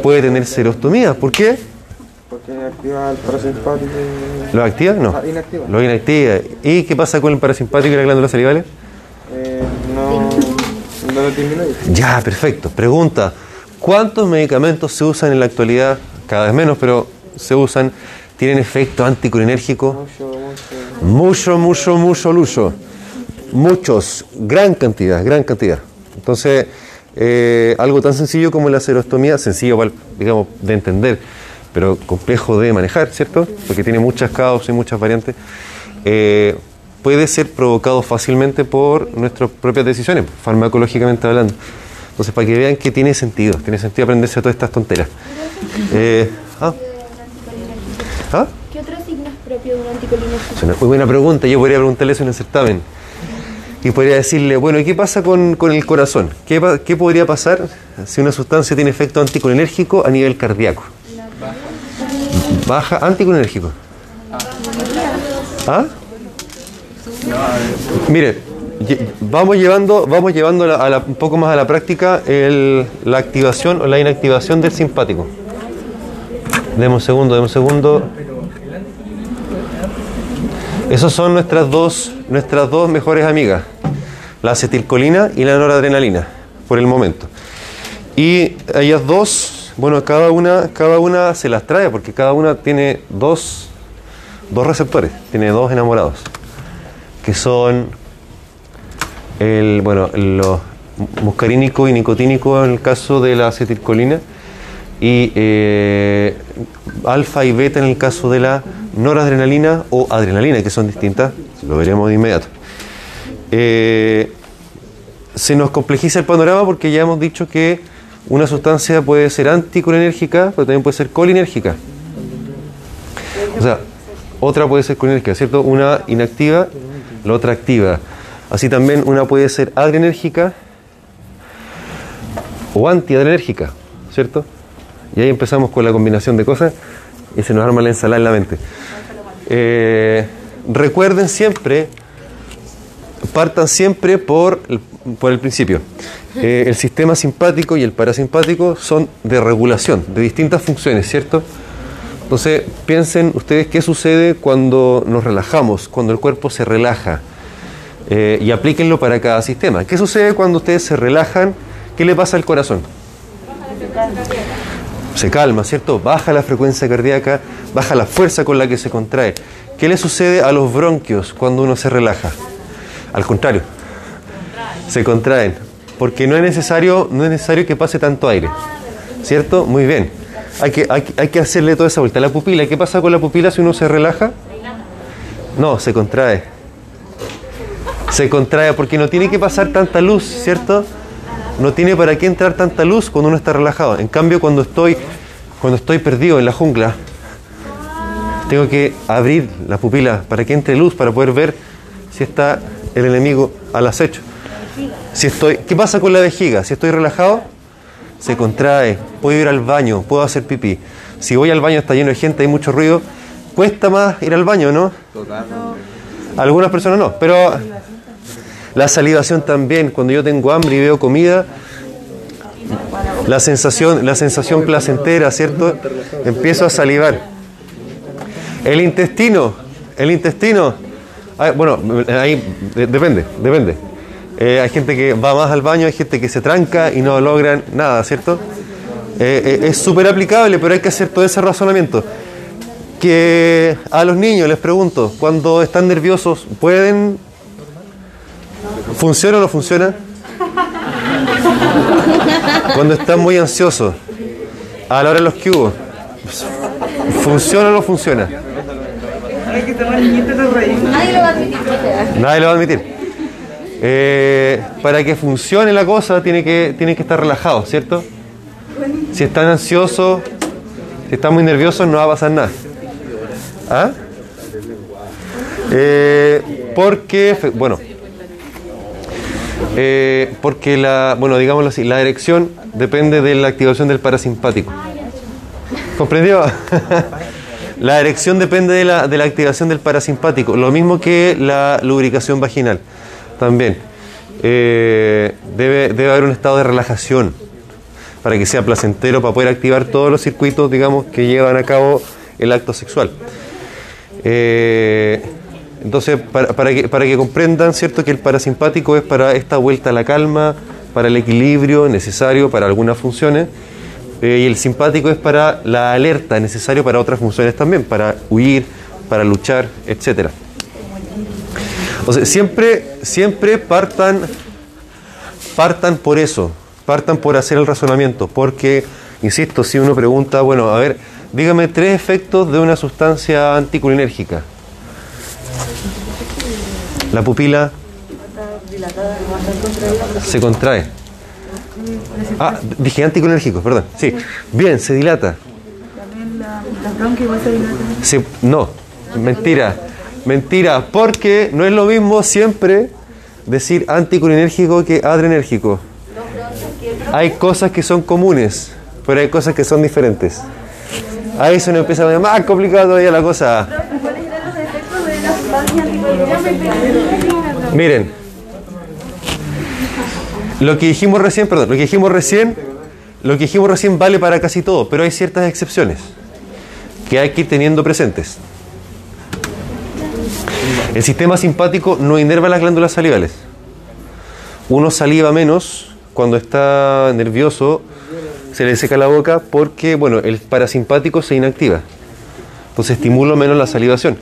Puede tener serostomía. ¿Por qué? Porque activa el parasimpático. ¿Lo activa? No. Ah, inactiva. Lo inactiva. ¿Y qué pasa con el parasimpático y la glándula salivales? Eh, no, no lo disminuye. Ya, perfecto. Pregunta, ¿Cuántos medicamentos se usan en la actualidad? Cada vez menos, pero se usan. ¿Tienen efecto anticolinérgico? Mucho, mucho. Mucho, mucho. Muchos, gran cantidad, gran cantidad. Entonces, eh, algo tan sencillo como la serostomía, sencillo, digamos, de entender, pero complejo de manejar, ¿cierto? Porque tiene muchas causas y muchas variantes. eh, puede ser provocado fácilmente por nuestras propias decisiones, farmacológicamente hablando. Entonces, para que vean que tiene sentido, tiene sentido aprenderse todas estas tonteras. Eh, ah, ¿Ah? ¿Qué otro signo es propio de un anticolinérgico? Es una muy buena pregunta. Yo podría preguntarle eso en el certamen. Y podría decirle, bueno, ¿y qué pasa con, con el corazón? ¿Qué, ¿Qué podría pasar si una sustancia tiene efecto anticolinérgico a nivel cardíaco? Baja anticolinérgico. ¿Ah? Mire, vamos llevando, vamos llevando a un poco más a la práctica la activación o la inactivación del simpático. Deme un segundo, deme un segundo. Esas son nuestras dos, nuestras dos mejores amigas, la acetilcolina y la noradrenalina, por el momento. Y ellas dos, bueno, cada una, cada una se las trae porque cada una tiene dos, dos receptores, tiene dos enamorados, que son el, bueno, los muscarínico y nicotínico en el caso de la acetilcolina y eh, alfa y beta en el caso de la noradrenalina o adrenalina, que son distintas, lo veremos de inmediato. Eh, se nos complejiza el panorama porque ya hemos dicho que una sustancia puede ser anticolinérgica, pero también puede ser colinérgica. O sea, otra puede ser colinérgica, ¿cierto? Una inactiva, la otra activa. Así también una puede ser adrenérgica o antiadrenérgica, ¿cierto? Y ahí empezamos con la combinación de cosas y se nos arma la ensalada en la mente. Eh, recuerden siempre, partan siempre por el, principio. Eh, el sistema simpático y el parasimpático son de regulación, de distintas funciones, ¿cierto? Entonces, piensen ustedes qué sucede cuando nos relajamos, cuando el cuerpo se relaja. Eh, y aplíquenlo para cada sistema. ¿Qué sucede cuando ustedes se relajan? ¿Qué le pasa al corazón? Se calma, ¿cierto? Baja la frecuencia cardíaca, baja la fuerza con la que se contrae. ¿Qué le sucede a los bronquios cuando uno se relaja? Al contrario, se contraen, porque no es necesario, no es necesario que pase tanto aire, ¿cierto? Muy bien. Hay que, hay, hay que hacerle toda esa vuelta. La pupila, ¿qué pasa con la pupila si uno se relaja? No, se contrae. Se contrae porque no tiene que pasar tanta luz, ¿cierto? No tiene para qué entrar tanta luz cuando uno está relajado. En cambio, cuando estoy, cuando estoy perdido en la jungla, tengo que abrir la pupila para que entre luz, para poder ver si está el enemigo al acecho. Si estoy, ¿Qué pasa con la vejiga? Si estoy relajado, se contrae, puedo ir al baño, puedo hacer pipí. Si voy al baño está lleno de gente, hay mucho ruido, cuesta más ir al baño, ¿no? Algunas personas no, pero la salivación también, cuando yo tengo hambre y veo comida, la sensación, la sensación placentera, ¿cierto? Empiezo a salivar. El intestino, el intestino, ah, bueno, ahí de- depende, depende. Eh, hay gente que va más al baño, hay gente que se tranca y no logran nada, ¿cierto? Eh, eh, es súper aplicable, pero hay que hacer todo ese razonamiento. Que a los niños les pregunto, cuando están nerviosos, ¿pueden ¿Funciona o no funciona? Cuando están muy ansiosos, a la hora de los cubos, ¿funciona o no funciona? Nadie lo va a admitir. Nadie lo va a admitir. Eh, para que funcione la cosa, tiene que, tiene que estar relajado, ¿cierto? Si están ansiosos, si están muy nerviosos, no va a pasar nada. ¿Ah? Eh, porque, bueno, eh, porque la, bueno, digámoslo así, la erección depende de la activación del parasimpático. ¿Comprendió? la erección depende de la, de la activación del parasimpático, lo mismo que la lubricación vaginal. También. Eh, debe, debe haber un estado de relajación para que sea placentero, para poder activar todos los circuitos, digamos, que llevan a cabo el acto sexual. Eh, entonces, para, para que, para que comprendan, ¿cierto?, que el parasimpático es para esta vuelta a la calma, para el equilibrio necesario para algunas funciones, eh, y el simpático es para la alerta, necesario para otras funciones también, para huir, para luchar, etcétera. O sea, siempre, siempre partan, partan por eso, partan por hacer el razonamiento, porque, insisto, si uno pregunta, bueno, a ver, dígame tres efectos de una sustancia anticolinérgica. La pupila se contrae. Ah, dije anticolinérgico, perdón. Sí, bien, se dilata. Se- no, mentira, mentira, porque no es lo mismo siempre decir anticolinérgico que adrenérgico. Hay cosas que son comunes, pero hay cosas que son diferentes. Ahí se nos empieza a poner más complicado todavía la cosa. ¿Cuáles eran los efectos de la sustancia anticolinérgica? Miren, lo que dijimos recién, perdón, lo que dijimos recién, lo que dijimos recién vale para casi todo, pero hay ciertas excepciones que hay que ir teniendo presentes. El sistema simpático no inerva las glándulas salivales. Uno saliva menos cuando está nervioso, se le seca la boca porque, bueno, el parasimpático se inactiva. Entonces estimula menos la salivación.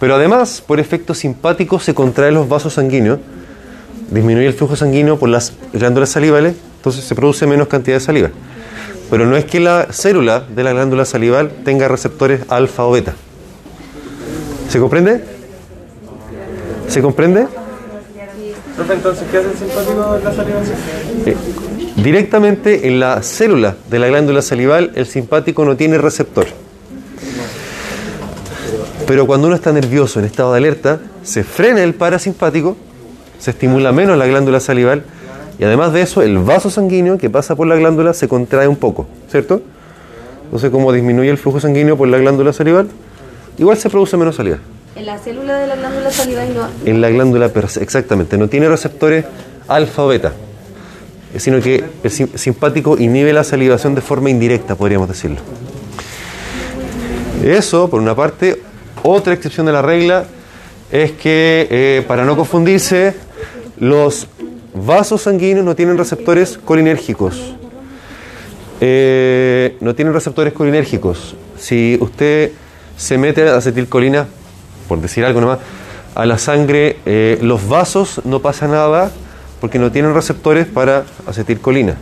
Pero además, por efecto simpático, se contraen los vasos sanguíneos, disminuye el flujo sanguíneo por las glándulas salivales, entonces se produce menos cantidad de saliva. Pero no es que la célula de la glándula salival tenga receptores alfa o beta. ¿Se comprende? ¿Se comprende? Profe, entonces, ¿qué hace el simpático en la salivación? Eh, directamente en la célula de la glándula salival, el simpático no tiene receptor. Pero cuando uno está nervioso, en estado de alerta, se frena el parasimpático, se estimula menos la glándula salival y además de eso, el vaso sanguíneo que pasa por la glándula se contrae un poco, ¿cierto? Entonces, como disminuye el flujo sanguíneo por la glándula salival, igual se produce menos saliva. En la célula de la glándula salival no. En la glándula, exactamente, no tiene receptores alfa o beta, eh, sino que el sim- simpático inhibe la salivación de forma indirecta, podríamos decirlo. Eso, por una parte, otra excepción de la regla es que, eh, para no confundirse, los vasos sanguíneos no tienen receptores colinérgicos. Eh, no tienen receptores colinérgicos. Si usted se mete acetilcolina, por decir algo nomás, a la sangre, eh, los vasos no pasa nada porque no tienen receptores para acetilcolina.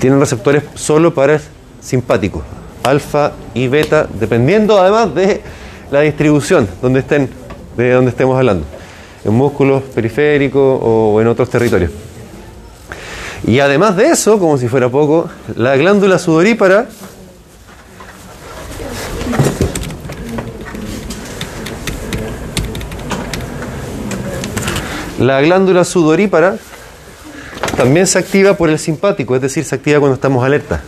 Tienen receptores solo para el simpático, alfa y beta, dependiendo además de la distribución donde estén, de donde estemos hablando, en músculos periféricos o en otros territorios. Y además de eso, como si fuera poco, la glándula sudorípara La glándula sudorípara también se activa por el simpático, es decir, se activa cuando estamos alerta.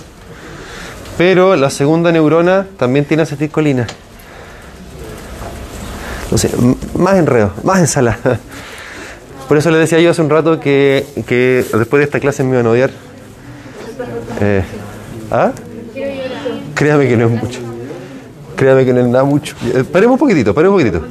Pero la segunda neurona también tiene acetilcolina. M- más enredo, más ensalada. Por eso les decía yo hace un rato que, que después de esta clase me iban a odiar. Eh, ¿Ah? Créame que no es mucho. Créame que no es nada mucho. Eh, Paremos un poquitito, paremos un poquitito.